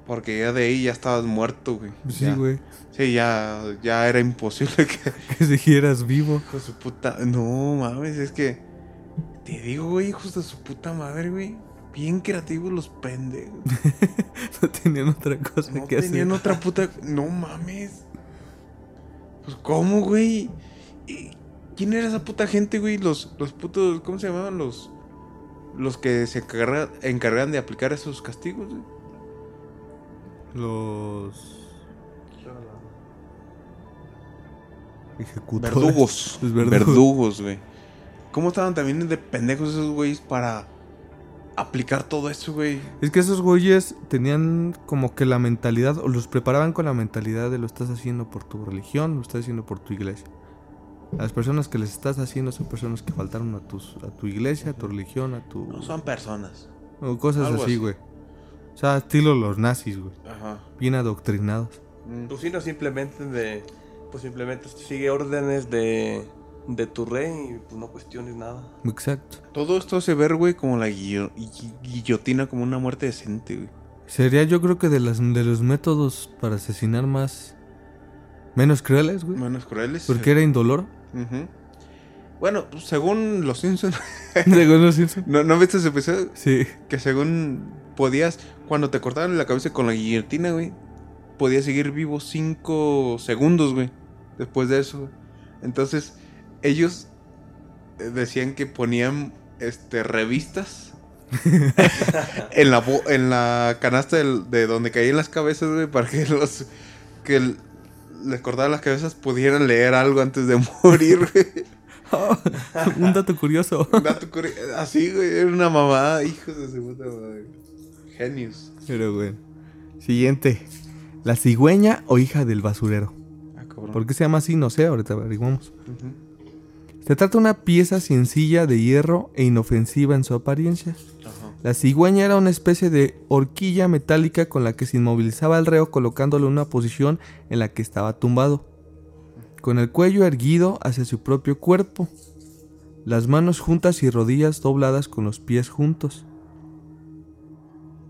Porque ya de ahí ya estabas muerto, güey. Sí, Ya. güey. Sí, ya, ya era imposible que. Que siguieras vivo. Con su puta. No mames, es que. Te digo, güey, hijos de su puta madre, güey. Bien creativos los pendejos. No tenían otra cosa No que tenían hacer. otra puta. No mames. Pues, ¿cómo, güey? ¿Y ¿Quién era esa puta gente, güey? Los, los putos. ¿Cómo se llamaban? Los. Los que se encarga- encargan de aplicar esos castigos, güey. Los ejecutores. Verdugos. Los verdugos. Verdugos, güey. ¿Cómo estaban también de pendejos esos güeyes para aplicar todo eso, güey? Es que esos güeyes tenían como que la mentalidad, o los preparaban con la mentalidad de lo estás haciendo por tu religión, lo estás haciendo por tu iglesia. Las personas que les estás haciendo son personas que faltaron a, tus, a tu iglesia, a tu religión, a tu... No son personas. O cosas Algo así. güey. O sea, estilo los nazis, güey. Bien adoctrinados. Mm. Tú sí, no simplemente de. Pues simplemente sigue órdenes de. De tu rey y pues no cuestiones nada. Exacto. Todo esto hace ver, güey, como la guillo- gui- guillotina, como una muerte decente, güey. Sería yo creo que de, las, de los métodos para asesinar más... Menos crueles, güey. Menos crueles. Porque era indolor. Ujú. Bueno, pues, según los Simpsons. Según los Simpson. ¿No, ¿No viste ese episodio? Sí. Que según podías, cuando te cortaban la cabeza con la guillotina, güey, podías seguir vivo cinco segundos, güey. Después de eso. Entonces, ellos eh, decían que ponían este revistas en la en la canasta del- de donde caían las cabezas, güey, para que los que el- les cortaban las cabezas pudieran leer algo antes de morir, güey. Un dato curioso. Dato Así, güey, era una mamada, hijos de su puta madre. Genios. Pero bueno. Siguiente. La cigüeña o hija del basurero. Ah, cabrón. ¿Por qué se llama así? No sé, ahorita averiguamos. Se trata de una pieza sencilla de hierro e inofensiva en su apariencia. Ajá. La cigüeña era una especie de horquilla metálica con la que se inmovilizaba al reo colocándolo en una posición en la que estaba tumbado, con el cuello erguido hacia su propio cuerpo, las manos juntas y rodillas dobladas con los pies juntos.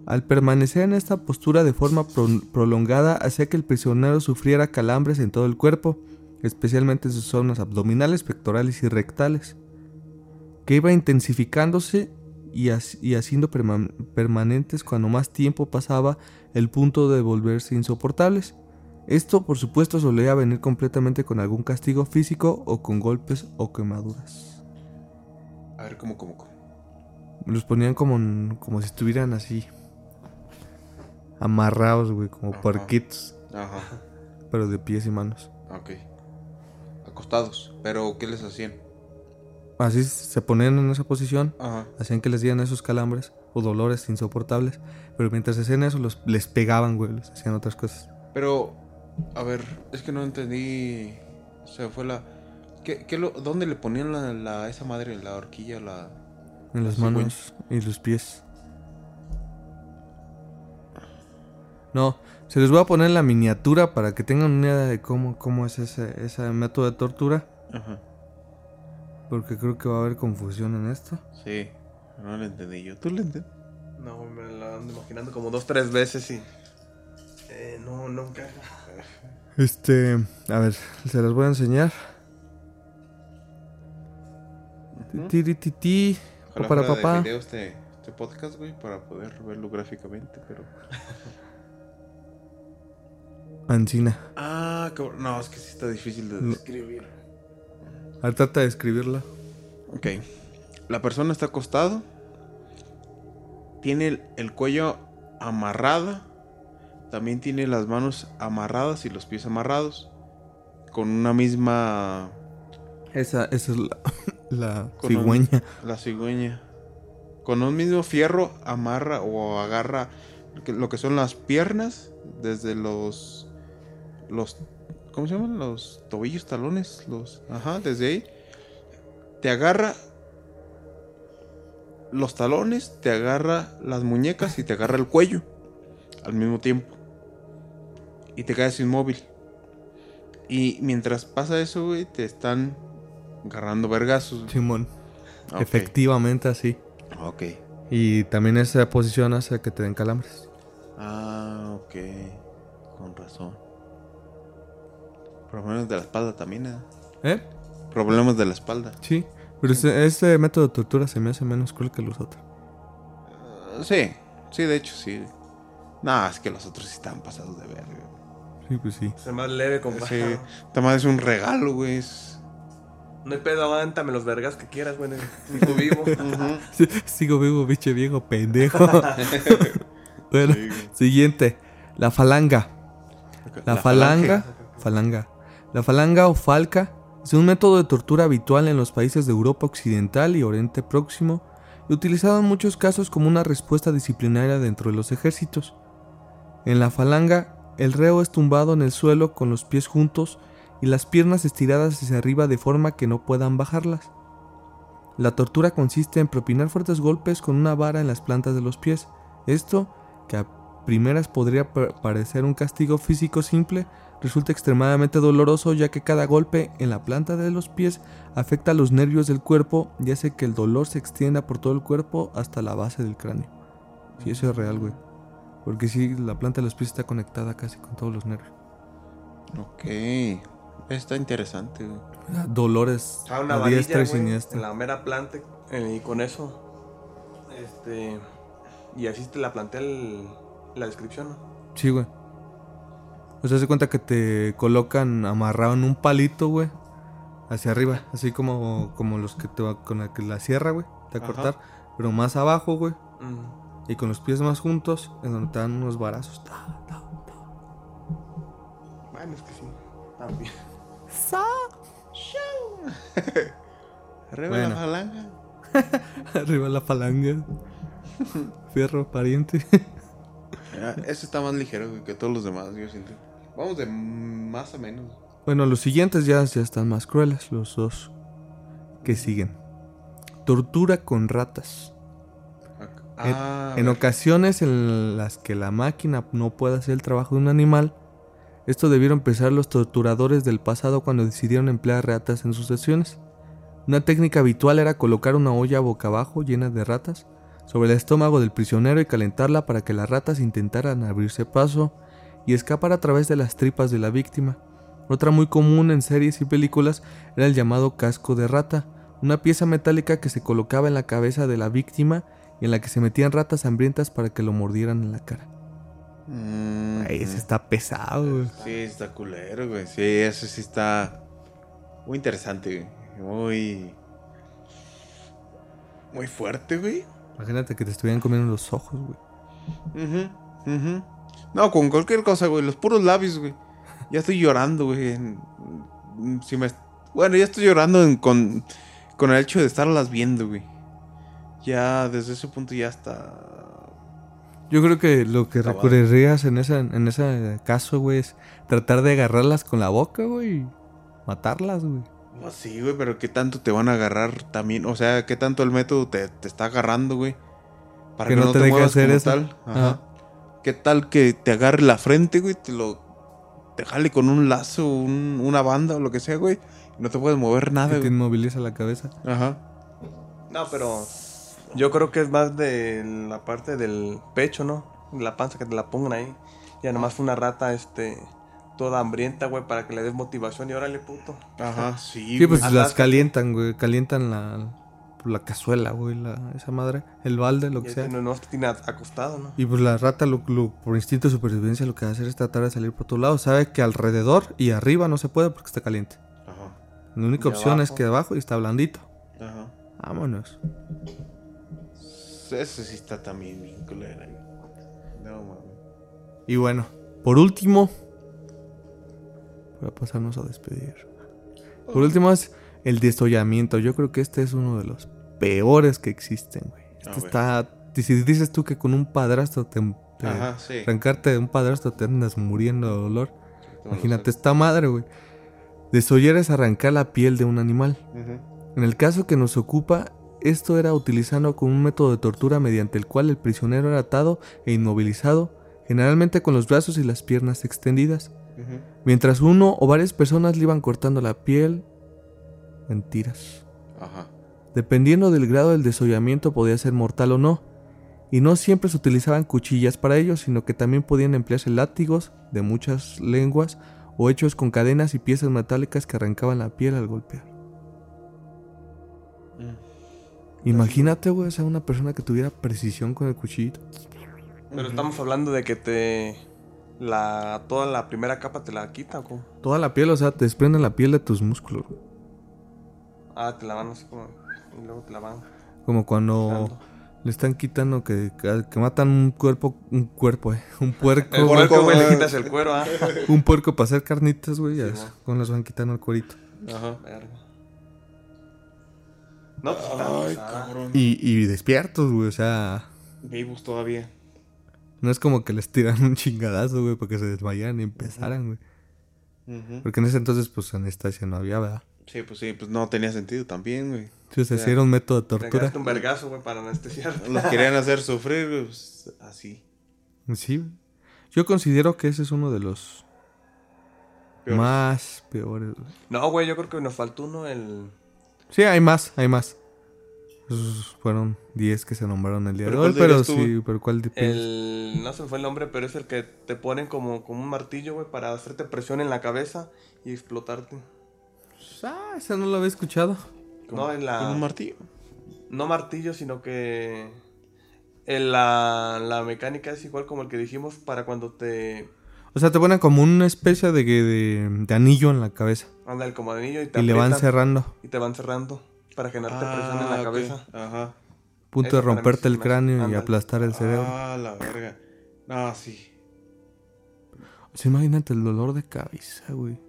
Al permanecer en esta postura de forma pro- prolongada hacía que el prisionero sufriera calambres en todo el cuerpo, especialmente en sus zonas abdominales, pectorales y rectales, que iba intensificándose y, hac- y haciendo perma- permanentes cuando más tiempo pasaba el punto de volverse insoportables. Esto, por supuesto, solía venir completamente con algún castigo físico o con golpes o quemaduras. A ver, ¿cómo, cómo, cómo? Los ponían como, como si estuvieran así. Amarrados, güey, como Ajá. puerquitos, Ajá. pero de pies y manos. Ok. Acostados. Pero, ¿qué les hacían? Así se ponían en esa posición, Ajá. hacían que les dieran esos calambres o dolores insoportables, pero mientras hacían eso los, les pegaban, güey, les hacían otras cosas. Pero, a ver, es que no entendí. Se fue la. ¿Qué, qué lo, ¿Dónde le ponían la, la- esa madre, la horquilla, la. En las manos y los pies. No, se les voy a poner la miniatura para que tengan una idea de cómo, cómo es ese, ese método de tortura. Ajá. Porque creo que va a haber confusión en esto. Sí. No lo entendí yo. ¿Tú lo entendí? No, me la ando imaginando como dos, tres veces y. Eh, no, encaja. Este, a ver, se las voy a enseñar. Tirititi, para papá. video este, este podcast, güey, para poder verlo gráficamente, pero... Ancina. Ah, cabrón. No, es que sí está difícil de No. describir. A ver, trata de escribirla. Ok. La persona está acostado. Tiene el, el cuello amarrada. También tiene las manos amarradas y los pies amarrados. Con una misma... Esa, esa es la, la un- cigüeña. La cigüeña. Con un mismo fierro amarra o agarra lo que son las piernas desde los los ¿cómo se llaman? Los tobillos, talones, los ajá, desde ahí te agarra los talones, te agarra las muñecas y te agarra el cuello al mismo tiempo. Y te quedas inmóvil. Y mientras pasa eso, güey, te están agarrando vergazos. Simón. Efectivamente así. Ok. Y también esa posición hace que te den calambres. Ah, ok. Con razón. Problemas de la espalda también, ¿eh? ¿Eh? Problemas de la espalda. Sí. Pero ese método de tortura se me hace menos cruel que los otros. Ah, sí, sí, de hecho, sí. Nah, es que los otros sí están pasados de verga. Sí, pues sí. Es más leve, compa. Sí, esta madre es un regalo, güey. es- No hay pedo, aguántame los vergas que quieras, güey. tu vivo. Sigo vivo, biche viejo pendejo. bueno, Sí, siguiente. La falanga. La, falanga, falanga. La falanga o falca es un método de tortura habitual en los países de Europa Occidental y Oriente Próximo y utilizado en muchos casos como una respuesta disciplinaria dentro de los ejércitos. En la falanga, el reo es tumbado en el suelo con los pies juntos y las piernas estiradas hacia arriba de forma que no puedan bajarlas. La tortura consiste en propinar fuertes golpes con una vara en las plantas de los pies. Esto, que a primeras podría pa- parecer un castigo físico simple, resulta extremadamente doloroso ya que cada golpe en la planta de los pies afecta a los nervios del cuerpo y hace que el dolor se extienda por todo el cuerpo hasta la base del cráneo. Sí, eso es real, güey. Porque sí, la planta de los pies está conectada casi con todos los nervios. Ok. Está interesante, güey. Dolores Ah, una a varilla, diestra y siniestra. en la mera planta eh, y con eso este y así te la plantea el- la descripción, ¿no? Sí, güey. O sea, se cuenta que te colocan amarrado en un palito, güey. Hacia arriba. Así como, como los que te va con la, que la sierra, güey. Te va a Ajá. cortar. Pero más abajo, güey. Mm. Y con los pies más juntos. En donde te dan unos varazos. Ta, ta. Bueno, es que sí. También. Arriba Bueno. la falange. Arriba la falanga. Fierro, pariente. Ah, Ese está más ligero que todos los demás, yo siento. Vamos de más a menos. bueno, los siguientes ya, ya están más crueles. Los dos que siguen. Tortura con ratas. En, Ah, en ocasiones en las que la máquina no puede hacer el trabajo de un animal, esto debieron pensar los torturadores del pasado cuando decidieron emplear ratas en sus sesiones. Una técnica habitual era colocar una olla boca abajo llena de ratas sobre el estómago del prisionero y calentarla para que las ratas intentaran abrirse paso y escapar a través de las tripas de la víctima. Otra muy común en series y películas era el llamado casco de rata, una pieza metálica que se colocaba en la cabeza de la víctima y en la que se metían ratas hambrientas para que lo mordieran en la cara. Mm, Ay, ese está pesado, güey. Sí, está culero, güey. Sí, ese sí está muy interesante, güey. Muy. Muy fuerte, güey. Imagínate que te estuvieran comiendo los ojos, güey. Ujú, ujú. No, con cualquier cosa, güey. Los puros labios, güey. Ya estoy llorando, güey. en- Si me... Bueno, ya estoy llorando en- con, con el hecho de estarlas viendo, güey. Ya desde ese punto ya está... Yo creo que lo que Acabado. recurrirías en ese, en ese caso, güey, es tratar de agarrarlas con la boca, güey. Matarlas, güey. Pues sí, güey, pero ¿qué tanto te van a agarrar también? O sea, ¿qué tanto el método te, te está agarrando, güey? Para Que no te deje muevas hacer eso. tal. Ajá. Ajá. ¿Qué tal que te agarre la frente, güey? Te lo... Te jale con un lazo, un- una banda o lo que sea, güey. y No te puedes mover nada, te inmoviliza la cabeza. Ajá. No, pero yo creo que es más de la parte del pecho, ¿no? La panza que te la pongan ahí. Ya nomás fue una rata, este, toda hambrienta, güey, para que le des motivación y órale, puto. Ajá, sí, Sí, pues las calientan, güey. Calientan la, la cazuela, güey. La, esa madre. El balde, lo que sea. no, no tiene acostado, ¿no? Y pues la rata, lo, lo- por instinto de supervivencia, lo que va a hacer es tratar de salir por otro lado. Sabe que alrededor y arriba no se puede porque está caliente. Ajá, La única Y opción es que abajo y está blandito. ajá. Vámonos. Ese sí está también bien güey. No, mames. Y bueno, por último, para pasarnos a despedir. Por último es el desollamiento. Yo creo que este es uno de los peores que existen, güey. Este A ver. está. Si dices tú que con un padrastro te, te- Ajá, sí. arrancarte de un padrastro te andas muriendo de dolor. Imagínate esta madre, güey. Desollar es arrancar la piel de un animal. Ujú. En el caso que nos ocupa, esto era utilizando como un método de tortura mediante el cual el prisionero era atado e inmovilizado, generalmente con los brazos y las piernas extendidas, Ujú. mientras uno o varias personas le iban cortando la piel en tiras. Ajá. Dependiendo del grado del desollamiento podía ser mortal o no, y no siempre se utilizaban cuchillas para ello, sino que también podían emplearse látigos de muchas lenguas o hechos con cadenas y piezas metálicas que arrancaban la piel al golpear. Mm. Imagínate, güey, o sea, una persona que tuviera precisión con el cuchillito. Pero estamos hablando de que te. La, toda la primera capa te la quita, ¿o cómo? Toda la piel, o sea, te desprenden la piel de tus músculos. güey. Ah, te la van así como. Y luego te la van. Como cuando dando. le están quitando que, que, matan un cuerpo, un cuerpo, eh, un puerco, El puerco, güey, le quitas el cuero, ah. un puerco para hacer carnitas, güey, ya Sí, con las van quitando el cuerito. Ajá. Verga. No, pues está Ay, cabrón. Y, y despiertos, güey, o sea, Vivos todavía. no es como que les tiran un chingadazo, güey, para que se desmayaran y empezaran, güey. Porque en ese entonces, pues, anestesia no había, ¿verdad? Sí, pues sí, pues no tenía sentido también, güey. Si era un método de Te tortura. un vergazo, güey, para anestesiarte. Los querían hacer sufrir, güey, pues, así. Sí. Yo considero que ese es uno de los Peores. más peores. güey. No, güey, yo creo que nos faltó uno, el... Sí, hay más, hay más. Esos fueron 10 que se nombraron el día ¿Pero de hoy, pero sí, pero ¿cuál de El... No se me fue el nombre, pero es el que te ponen como, como un martillo, güey, para hacerte presión en la cabeza y explotarte. Ah, ese no lo había escuchado. No, en la... Con un martillo. No martillo, sino que... En la, la mecánica es igual como el que dijimos para cuando te... O sea, te ponen como una especie de, de, de anillo en la cabeza. Anda el como anillo y te Y le van cerrando. Y te van cerrando para generarte presión en la Ah, cabeza. Ajá. Punto Eso de romperte el cráneo y ándale. aplastar el cerebro. Ah, la verga. No, sí. O sea, imagínate el dolor de cabeza, güey.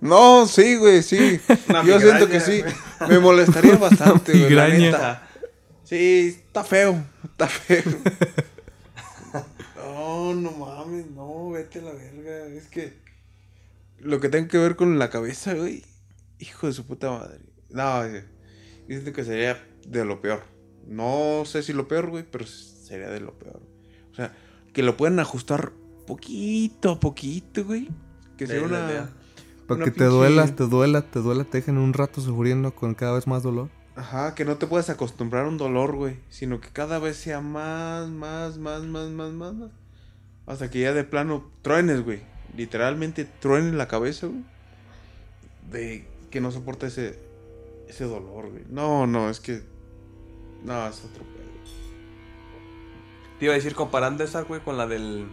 No, sí, güey, sí. Una Yo siento que sí. güey. Me molestaría bastante, güey. la neta. Sí, está feo. Está feo. No, no mames, no, vete a la verga. Es que. Lo que tenga que ver con la cabeza, güey. Hijo de su puta madre. No, yo siento que sería de lo peor. No sé si lo peor, güey, pero sería de lo peor. O sea, que lo puedan ajustar poquito a poquito, güey. Que sea una. Para que te pinche- duela, te duela, te duela, te dejen un rato sufriendo con cada vez más dolor. Ajá, que no te puedas acostumbrar a un dolor, güey. Sino que cada vez sea más, más, más, más, más, más, más. Hasta que ya de plano truenes, güey. Literalmente truenes la cabeza, güey. De que no soporta ese, ese dolor, güey. No, no, es que. No, es otro pedo. Te iba a decir comparando esa, güey, con la del...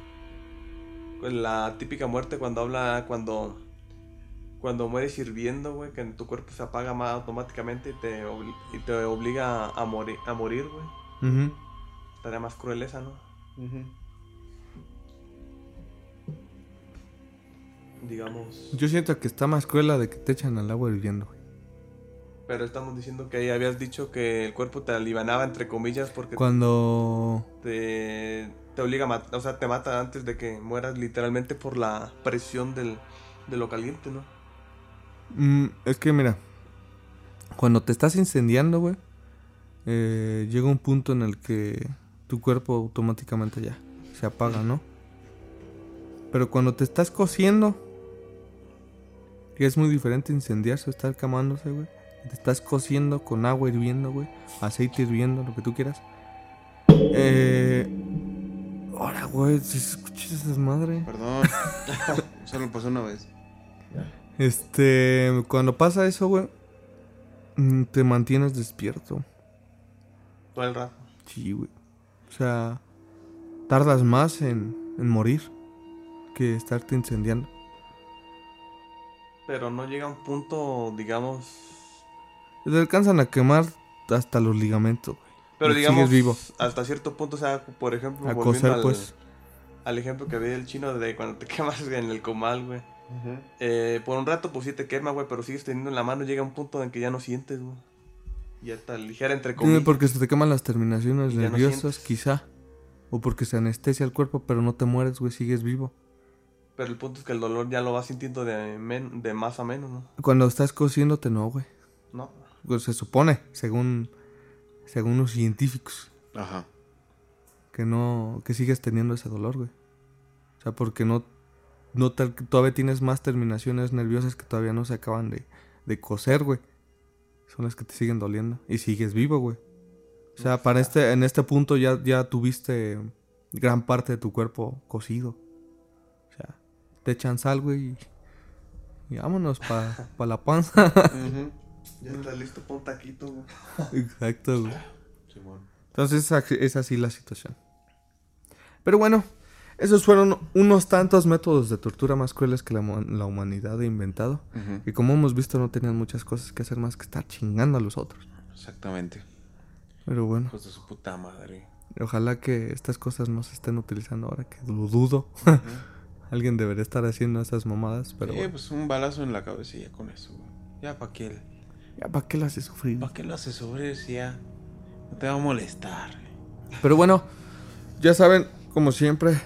Con la típica muerte cuando habla... Cuando... Cuando mueres hirviendo, güey, que en tu cuerpo se apaga más automáticamente y te, obli- y te obliga a, morir, a morir, güey. Ujú. Estaría más cruel esa, ¿no? Digamos. Yo siento que está más cruel la de que te echan al agua hirviendo, güey. Pero estamos diciendo que ahí habías dicho que el cuerpo te alivianaba, entre comillas, porque Cuando... te, te obliga a matar, o sea, te mata antes de que mueras literalmente por la presión del, de lo caliente, ¿no? Mm, es que mira, cuando te estás incendiando, güey, eh, llega un punto en el que tu cuerpo automáticamente ya se apaga, ¿no? Pero cuando te estás cociendo, que es muy diferente incendiarse estar quemándose, güey. Te estás cociendo con agua hirviendo, güey. Aceite hirviendo, lo que tú quieras. Eh... Ahora, güey, si escuchas esa madre. Perdón. Solo pasó una vez. Este, cuando pasa eso, güey, mm, te mantienes despierto. Todo el rato. Sí, güey. O sea, tardas más en, en morir que estarte incendiando. Pero no llega a un punto, digamos... Te alcanzan a quemar hasta los ligamentos, güey. Pero Y digamos, sigues vivo. hasta cierto punto, o sea, por ejemplo, A volviendo coser, al, pues. al ejemplo que vi del chino de cuando te quemas en el comal, güey. Eh, por un rato, pues sí te quema, güey, pero sigues teniendo en la mano, llega un punto en que ya no sientes, güey. Ya está ligera, entre Sí, comillas. porque se te queman las terminaciones ya nerviosas, quizá. O porque se anestesia el cuerpo, pero no te mueres, güey, sigues vivo. Pero el punto es que el dolor ya lo vas sintiendo de, men- de más a menos, ¿no? Cuando estás cociéndote, no, güey. No. Pues se supone, según, según los científicos. Ajá. que no que sigues teniendo ese dolor, güey. O sea, porque no no te- todavía tienes más terminaciones nerviosas que todavía no se acaban de, de coser, güey. Son las que te siguen doliendo y sigues vivo, güey. O sea, para este en este punto ya ya tuviste gran parte de tu cuerpo cocido. O sea, te echan sal, güey, y, y vámonos para pa la panza. Ya estás listo para un taquito, güey. Exacto, güey. Simón. Entonces es así la situación. Pero bueno, esos fueron unos tantos métodos de tortura más crueles que la, la humanidad ha inventado. Ujú. Y como hemos visto no tenían muchas cosas que hacer más que estar chingando a los otros. Exactamente. Pero bueno, Hijos de su puta madre. ojalá que estas cosas no se estén utilizando ahora, que lo dudo. Alguien debería estar haciendo esas mamadas, pero sí, bueno. pues un balazo en la ya con eso, güey. Ya, ¿para qué? Ya, ¿para qué lo hace sufrir? ¿Para qué lo haces sobre si ya? No te va a molestar. Pero bueno, ya saben, como siempre,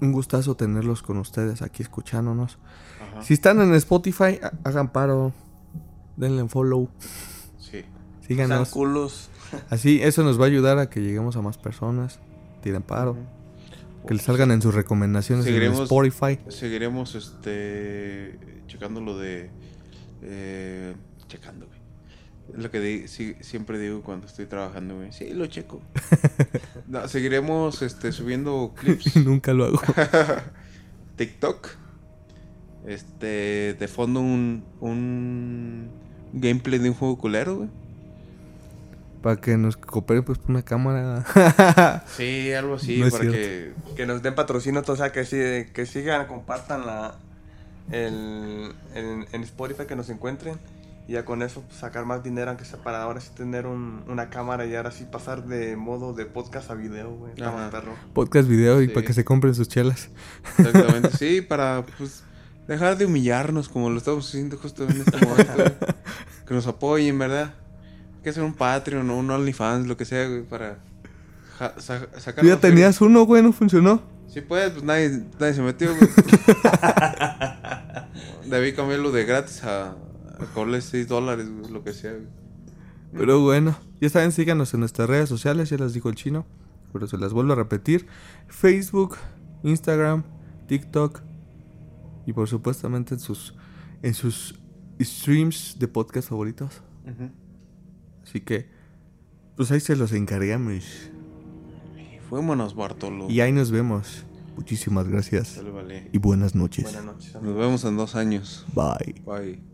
un gustazo tenerlos con ustedes aquí escuchándonos. Si están en Spotify, ha- hagan paro. Denle en follow. Sí. Síganos. culos. Así, eso nos va a ayudar a que lleguemos a más personas. Tiren paro. Que les salgan en sus recomendaciones en Spotify. Seguiremos este checando lo de eh, checando, güey. Es lo que siempre digo cuando estoy trabajando, güey. Sí, lo checo. No, seguiremos este subiendo clips Nunca lo hago. TikTok. Este de fondo un un gameplay de un juego culero, güey. Para que nos cooperen pues por una cámara. Sí, algo así No para que Que nos den patrocinio, o sea, que, sí- que sigan, compartan la, el, en Spotify, que nos encuentren. Y ya con eso pues, sacar más dinero, aunque sea para ahora sí tener un- una cámara y ahora sí pasar de modo de podcast a video, güey. Perro. Podcast, video y Sí. para que se compren sus chelas. Exactamente, sí, para pues dejar de humillarnos como lo estamos haciendo justo en este momento. güey. Que nos apoyen, ¿verdad? Hay que hacer un Patreon o un OnlyFans, lo que sea, güey, para ja- sa- sacar. Tú ya tenías uno, güey, no funcionó. Sí, pues, pues nadie, nadie se metió, güey. Debí cambiarlo de gratis a, a cobrarle 6 dólares, güey, lo que sea, güey. Pero bueno, ya saben, síganos en nuestras redes sociales, ya las dijo el chino. Pero se las vuelvo a repetir. Facebook, Instagram, TikTok. Y por supuestamente en sus, en sus streams de podcast favoritos. Así que, pues ahí se los encargamos. Y Fuémonos, Bartolo. Y ahí nos vemos. Muchísimas gracias. Vale. Y buenas noches. Buenas noches, Nos vemos en dos años. Bye. Bye.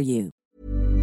for you.